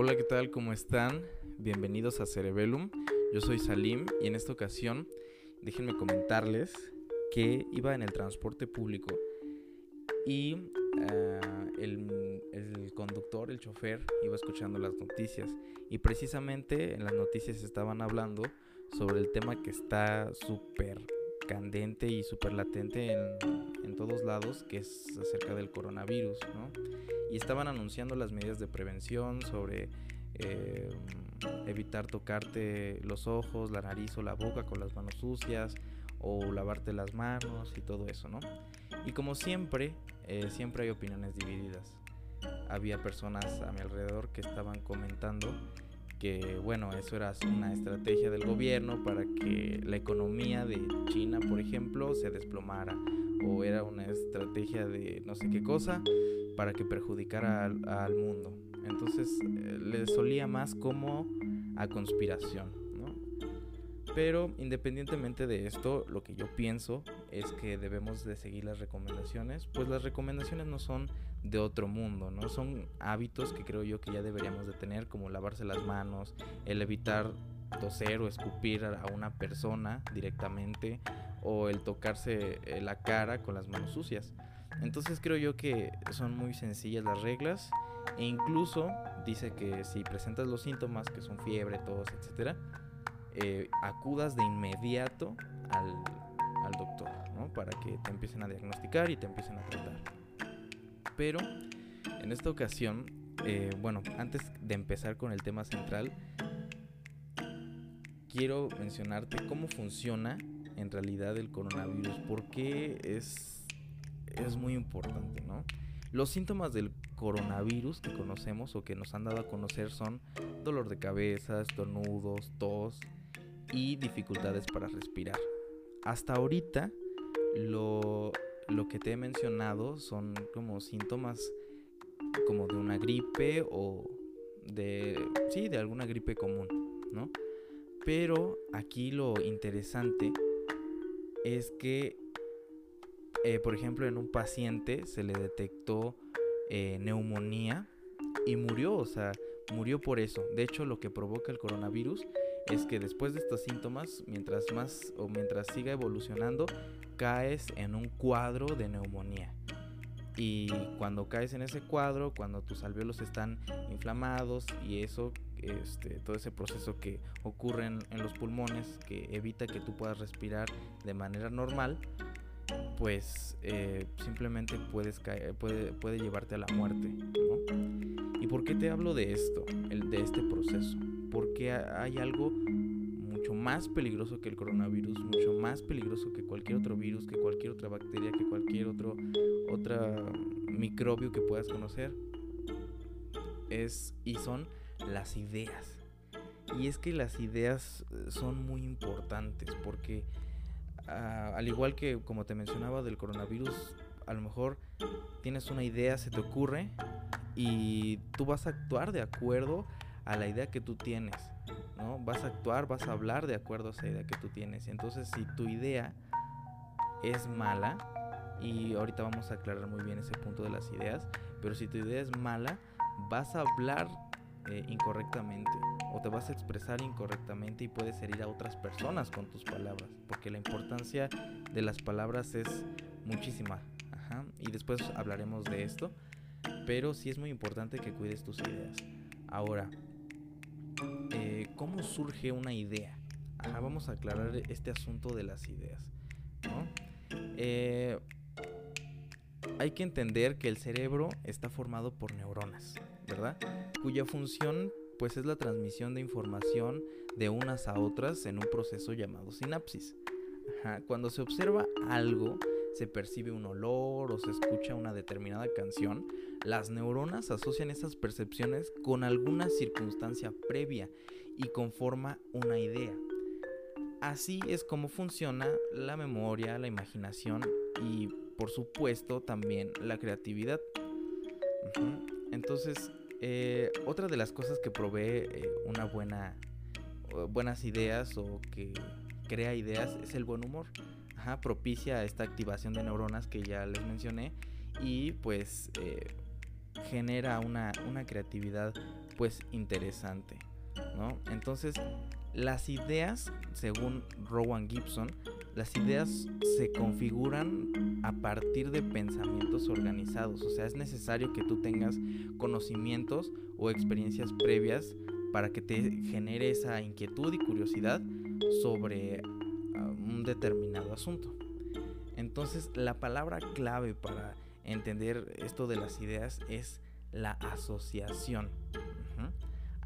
Hola, ¿qué tal? ¿Cómo están? Bienvenidos a Cerebellum. Yo soy Salim y en esta ocasión déjenme comentarles que iba en el transporte público y eh, el, el conductor, el chofer, iba escuchando las noticias y precisamente en las noticias estaban hablando sobre el tema que está súper candente y súper latente en, en, todos lados, que es acerca del coronavirus, ¿no? Y estaban anunciando las medidas de prevención sobre eh, evitar tocarte los ojos, la nariz o la boca con las manos sucias o lavarte las manos y todo eso, ¿no? Y como siempre, eh, siempre hay opiniones divididas. Había personas a mi alrededor que estaban comentando que bueno, eso era una estrategia del gobierno para que la economía de se desplomara o era una estrategia de no sé qué cosa para que perjudicara al, al mundo. Entonces eh, le solía más como a conspiración, ¿no? Pero independientemente de esto, lo que yo pienso es que debemos de seguir las recomendaciones, pues las recomendaciones no son de otro mundo, ¿no? Son hábitos que creo yo que ya deberíamos de tener, como lavarse las manos, el evitar toser o escupir a una persona directamente o el tocarse eh, la cara con las manos sucias. Entonces creo yo que son muy sencillas las reglas e incluso dice que si presentas los síntomas que son fiebre, tos, etcétera, eh, acudas de inmediato al, al doctor, ¿no? Para que te empiecen a diagnosticar y te empiecen a tratar. Pero en esta ocasión, eh, bueno, antes de empezar con el tema central, quiero mencionarte cómo funciona en realidad el coronavirus, porque es, es muy importante, ¿no? Los síntomas del coronavirus que conocemos o que nos han dado a conocer son dolor de cabeza, estornudos, tos y dificultades para respirar. Hasta ahorita lo, lo que te he mencionado son como síntomas como de una gripe o de sí, de alguna gripe común, ¿no? Pero aquí lo interesante es que eh, por ejemplo, en un paciente se le detectó eh, neumonía y murió, o sea, murió por eso. De hecho, lo que provoca el coronavirus es que después de estos síntomas, mientras más o mientras siga evolucionando, caes en un cuadro de neumonía. Y cuando caes en ese cuadro, cuando tus alveolos están inflamados y eso, este, todo ese proceso que ocurre en, los pulmones, que evita que tú puedas respirar de manera normal, pues eh, simplemente puedes caer, puede, puede llevarte a la muerte. ¿Y por qué te hablo de esto, el, de este proceso? Porque hay algo más peligroso que el coronavirus, mucho más peligroso que cualquier otro virus, que cualquier otra bacteria, que cualquier otro otra microbio que puedas conocer. Es, y son las ideas. Y es que las ideas son muy importantes porque uh, al igual que como te mencionaba del coronavirus, a lo mejor tienes una idea, se te ocurre y tú vas a actuar de acuerdo a la idea que tú tienes, ¿no? Vas a actuar, vas a hablar de acuerdo a esa idea que tú tienes. Entonces, si tu idea es mala, y ahorita vamos a aclarar muy bien ese punto de las ideas, pero si tu idea es mala, vas a hablar eh, incorrectamente o te vas a expresar incorrectamente y puedes herir a otras personas con tus palabras, porque la importancia de las palabras es muchísima. Y después hablaremos de esto, pero sí es muy importante que cuides tus ideas. Ahora, eh, ¿cómo surge una idea? Ajá, vamos a aclarar este asunto de las ideas. ¿no? Eh, hay que entender que el cerebro está formado por neuronas, ¿verdad? Cuya función pues es la transmisión de información de unas a otras en un proceso llamado sinapsis. Ajá. Cuando se observa algo, se percibe un olor o se escucha una determinada canción, las neuronas asocian esas percepciones con alguna circunstancia previa y conforma una idea. Así es como funciona la memoria, la imaginación y por supuesto también la creatividad. Entonces, eh, otra de las cosas que provee eh, una buena buenas ideas o que crea ideas es el buen humor. Ajá, propicia esta activación de neuronas que ya les mencioné y pues eh, genera una, una creatividad pues interesante, ¿no? Entonces, las ideas, según Rowan Gibson, las ideas se configuran a partir de pensamientos organizados, o sea, es necesario que tú tengas conocimientos o experiencias previas para que te genere esa inquietud y curiosidad sobre un determinado asunto. Entonces, la palabra clave para entender esto de las ideas es la asociación.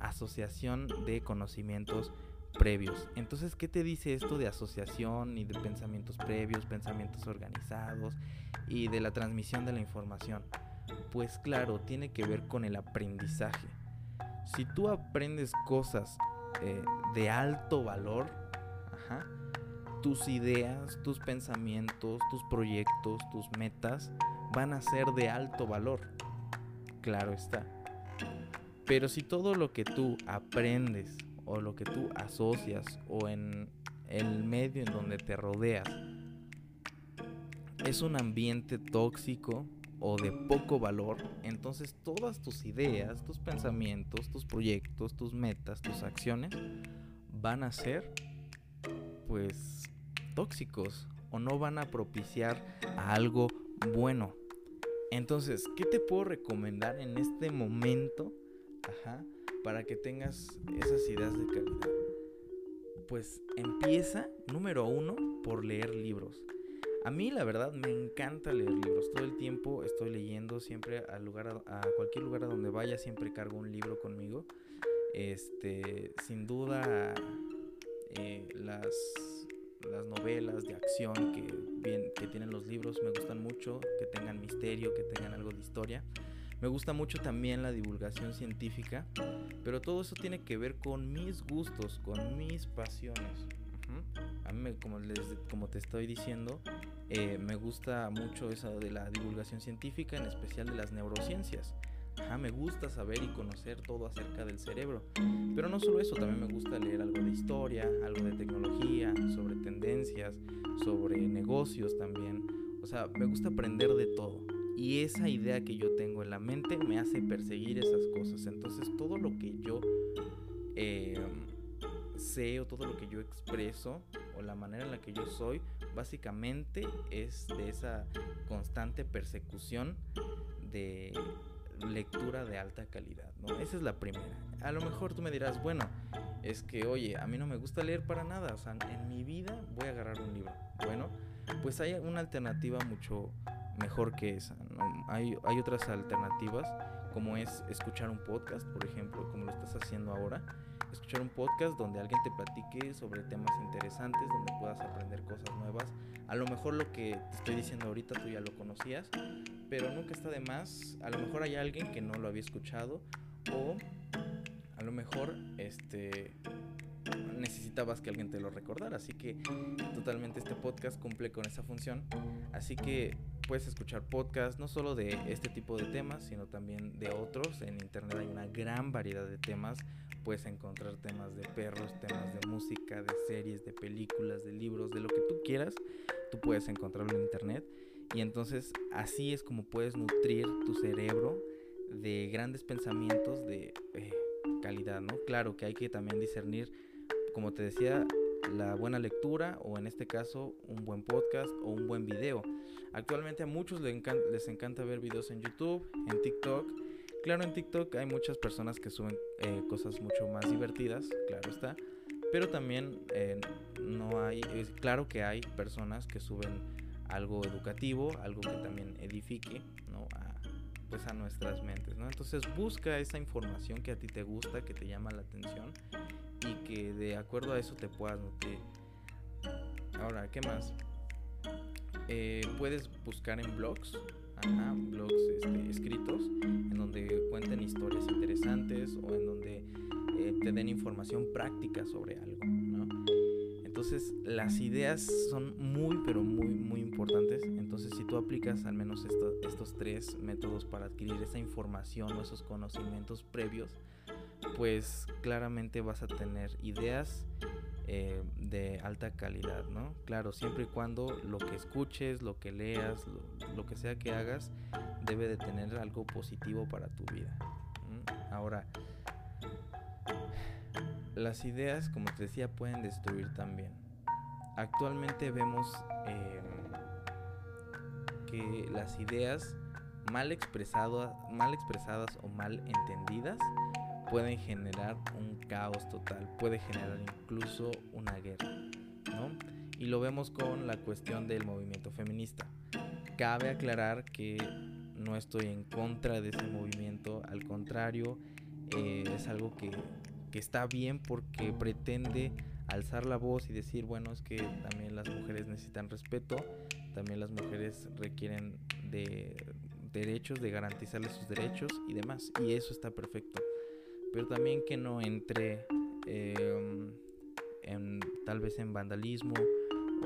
Asociación de conocimientos previos. Entonces, ¿qué te dice esto de asociación y de pensamientos previos, pensamientos organizados y de la transmisión de la información? Pues claro, tiene que ver con el aprendizaje. Si tú aprendes cosas eh, de alto valor, tus ideas, tus pensamientos, tus proyectos, tus metas van a ser de alto valor. Claro está. Pero si todo lo que tú aprendes o lo que tú asocias o en el medio en donde te rodeas es un ambiente tóxico o de poco valor, entonces todas tus ideas, tus pensamientos, tus proyectos, tus metas, tus acciones van a ser pues tóxicos o no van a propiciar a algo bueno. Entonces, ¿qué te puedo recomendar en este momento? Ajá, para que tengas esas ideas de calidad. Pues empieza, número uno, por leer libros. A mí la verdad me encanta leer libros. Todo el tiempo estoy leyendo, siempre al lugar a, cualquier lugar a donde vaya siempre cargo un libro conmigo. Este, sin duda eh, las las novelas de acción que, bien, que tienen los libros me gustan mucho, que tengan misterio, que tengan algo de historia. Me gusta mucho también la divulgación científica, pero todo eso tiene que ver con mis gustos, con mis pasiones. A mí, como, les, como te estoy diciendo, eh, me gusta mucho eso de la divulgación científica, en especial de las neurociencias me gusta saber y conocer todo acerca del cerebro. Pero no solo eso, también me gusta leer algo de historia, algo de tecnología, sobre tendencias, sobre negocios también. O sea, me gusta aprender de todo. Y esa idea que yo tengo en la mente me hace perseguir esas cosas. Entonces todo lo que yo eh, sé o todo lo que yo expreso o la manera en la que yo soy, básicamente es de esa constante persecución de lectura de alta calidad, ¿no? Esa es la primera. A lo mejor tú me dirás, bueno, es que, oye, a mí no me gusta leer para nada, o sea, en mi vida voy a agarrar un libro. Bueno, pues hay una alternativa mucho mejor que esa. Hay, hay otras alternativas, como es escuchar un podcast, por ejemplo, como lo estás haciendo ahora. Escuchar un podcast donde alguien te platique sobre temas interesantes, donde puedas aprender cosas nuevas. A lo mejor lo que te estoy diciendo ahorita tú ya lo conocías, pero nunca está de más. A lo mejor hay alguien que no lo había escuchado o a lo mejor este necesitabas que alguien te lo recordara, así que totalmente este podcast cumple con esa función. Así que puedes escuchar podcasts no solo de este tipo de temas, sino también de otros. En internet hay una gran variedad de temas. Puedes encontrar temas de perros, temas de música, de series, de películas, de libros, de lo que tú quieras. Tú puedes encontrarlo en internet. Y entonces así es como puedes nutrir tu cerebro de grandes pensamientos de eh, calidad, ¿no? Claro que hay que también discernir, como te decía, la buena lectura o en este caso un buen podcast o un buen video. Actualmente a muchos les, encanta, ver videos en YouTube, en TikTok. Claro, en TikTok hay muchas personas que suben eh, cosas mucho más divertidas, claro está. Pero también eh, no hay, claro que hay personas que suben algo educativo, algo que también edifique, ¿no? A, pues a nuestras mentes, ¿no? Entonces busca esa información que a ti te gusta, que te llama la atención y que de acuerdo a eso te puedas. Ahora, ¿qué más? Eh, puedes buscar en blogs, blogs este, escritos, en donde cuenten historias interesantes o en donde eh, te den información práctica sobre algo, ¿no? Entonces las ideas son muy pero muy muy importantes. Entonces si tú aplicas al menos estos tres métodos para adquirir esa información o esos conocimientos previos, pues claramente vas a tener ideas eh, de alta calidad, ¿no? Claro, siempre y cuando lo que escuches, lo que leas, lo, que sea que hagas, debe de tener algo positivo para tu vida. Ahora, las ideas, como te decía, pueden destruir también. Actualmente vemos em, que las ideas mal, mal expresadas o mal entendidas pueden generar un caos total, puede generar incluso una guerra, ¿no? Y lo vemos con la cuestión del movimiento feminista. Cabe aclarar que no estoy en contra de ese movimiento, al contrario, eh, es algo que, que está bien porque pretende alzar la voz y decir, bueno, es que también las mujeres necesitan respeto, también las mujeres requieren de derechos, de garantizarles sus derechos y demás. Y eso está perfecto. Pero también que no entre em, en, tal vez en vandalismo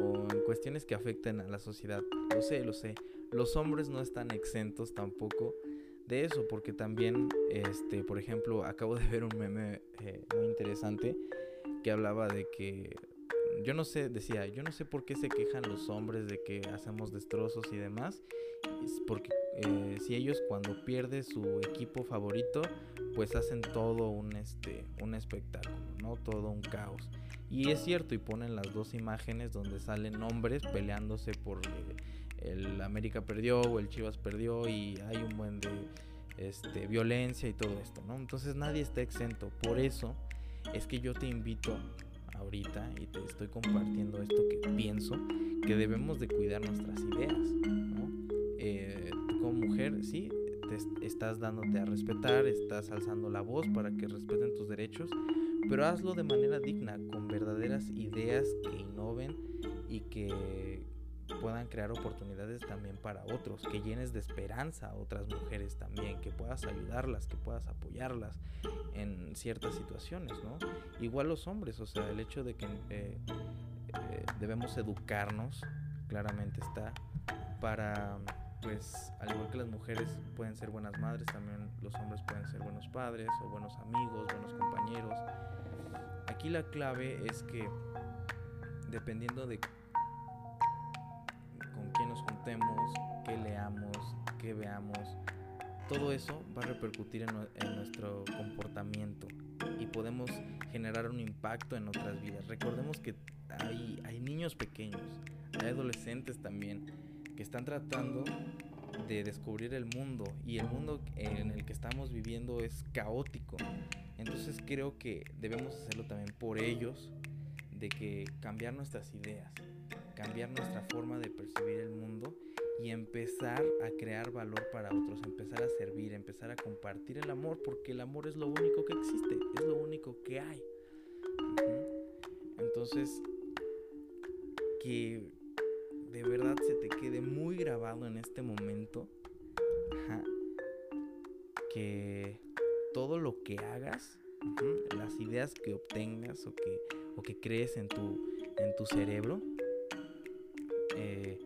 o en cuestiones que afecten a la sociedad. Lo sé, lo sé. Los hombres no están exentos tampoco de eso, porque también, este, por ejemplo, acabo de ver un meme eh, muy interesante que hablaba de que yo no sé, decía, yo no sé por qué se quejan los hombres de que hacemos destrozos y demás, porque eh, si ellos cuando pierde su equipo favorito, pues hacen todo un este un espectáculo, ¿no? Todo un caos. Y es cierto, y ponen las dos imágenes donde salen hombres peleándose por el América perdió o el Chivas perdió y hay un buen de este, violencia y todo esto, ¿no? Entonces nadie está exento. Por eso es que yo te invito ahorita y te estoy compartiendo esto que pienso, que debemos de cuidar nuestras ideas, ¿no? Eh, como mujer, sí, te estás dándote a respetar, estás alzando la voz para que respeten tus derechos, pero hazlo de manera digna, con verdaderas ideas que innoven y que puedan crear oportunidades también para otros, que llenes de esperanza a otras mujeres también, que puedas ayudarlas, que puedas apoyarlas en ciertas situaciones, ¿no? Igual los hombres, o sea, el hecho de que eh, eh, debemos educarnos, claramente está, para, pues, al igual que las mujeres pueden ser buenas madres, también los hombres pueden ser buenos padres o buenos amigos, buenos compañeros. Aquí la clave es que dependiendo de qué leamos, qué veamos, todo eso va a repercutir en, nuestro comportamiento y podemos generar un impacto en otras vidas. Recordemos que hay, hay niños pequeños, hay adolescentes también que están tratando de descubrir el mundo y el mundo en el que estamos viviendo es caótico. Entonces creo que debemos hacerlo también por ellos, de que cambiar nuestras ideas, cambiar nuestra forma de percibir el mundo y empezar a crear valor para otros, empezar a servir, empezar a compartir el amor, porque el amor es lo único que existe, es lo único que hay. Entonces, que de verdad se te quede muy grabado en este momento, que todo lo que hagas, las ideas que obtengas o que, o que crees en tu, en tu cerebro, eh,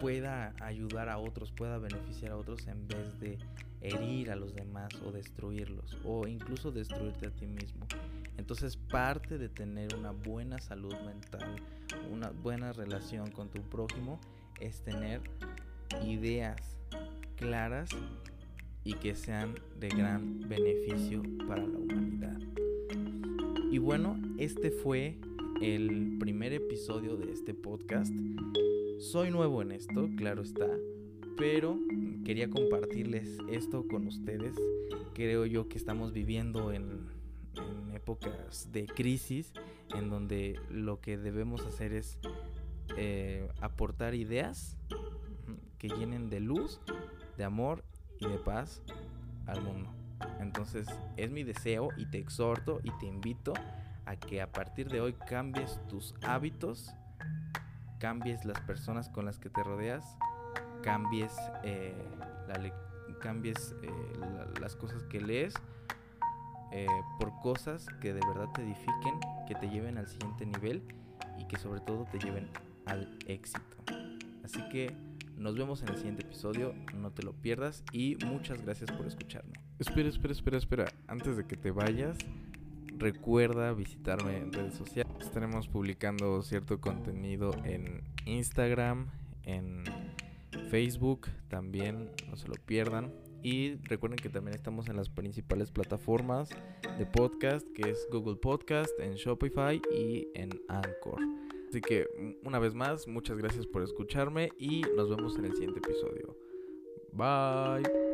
pueda ayudar a otros, pueda beneficiar a otros en vez de herir a los demás o destruirlos o incluso destruirte a ti mismo. Entonces parte de tener una buena salud mental, una buena relación con tu prójimo es tener ideas claras y que sean de gran beneficio para la humanidad. Y bueno, este fue el primer episodio de este podcast. Soy nuevo en esto, claro está, pero quería compartirles esto con ustedes. Creo yo que estamos viviendo en, épocas de crisis en donde lo que debemos hacer es eh, aportar ideas que llenen de luz, de amor y de paz al mundo. Entonces es mi deseo y te exhorto y te invito a que a partir de hoy cambies tus hábitos, cambies las personas con las que te rodeas, cambies, eh, eh, las cosas que lees eh, por cosas que de verdad te edifiquen, que te lleven al siguiente nivel y que sobre todo te lleven al éxito. Así que nos vemos en el siguiente episodio, no te lo pierdas y muchas gracias por escucharme. Espera, espera, espera, espera. Antes de que te vayas, Recuerda visitarme en redes sociales. Estaremos publicando cierto contenido en Instagram, en Facebook también, no se lo pierdan. Y recuerden que también estamos en las principales plataformas de podcast, que es Google Podcast, en Shopify y en Anchor. Así que una vez más, muchas gracias por escucharme y nos vemos en el siguiente episodio. Bye.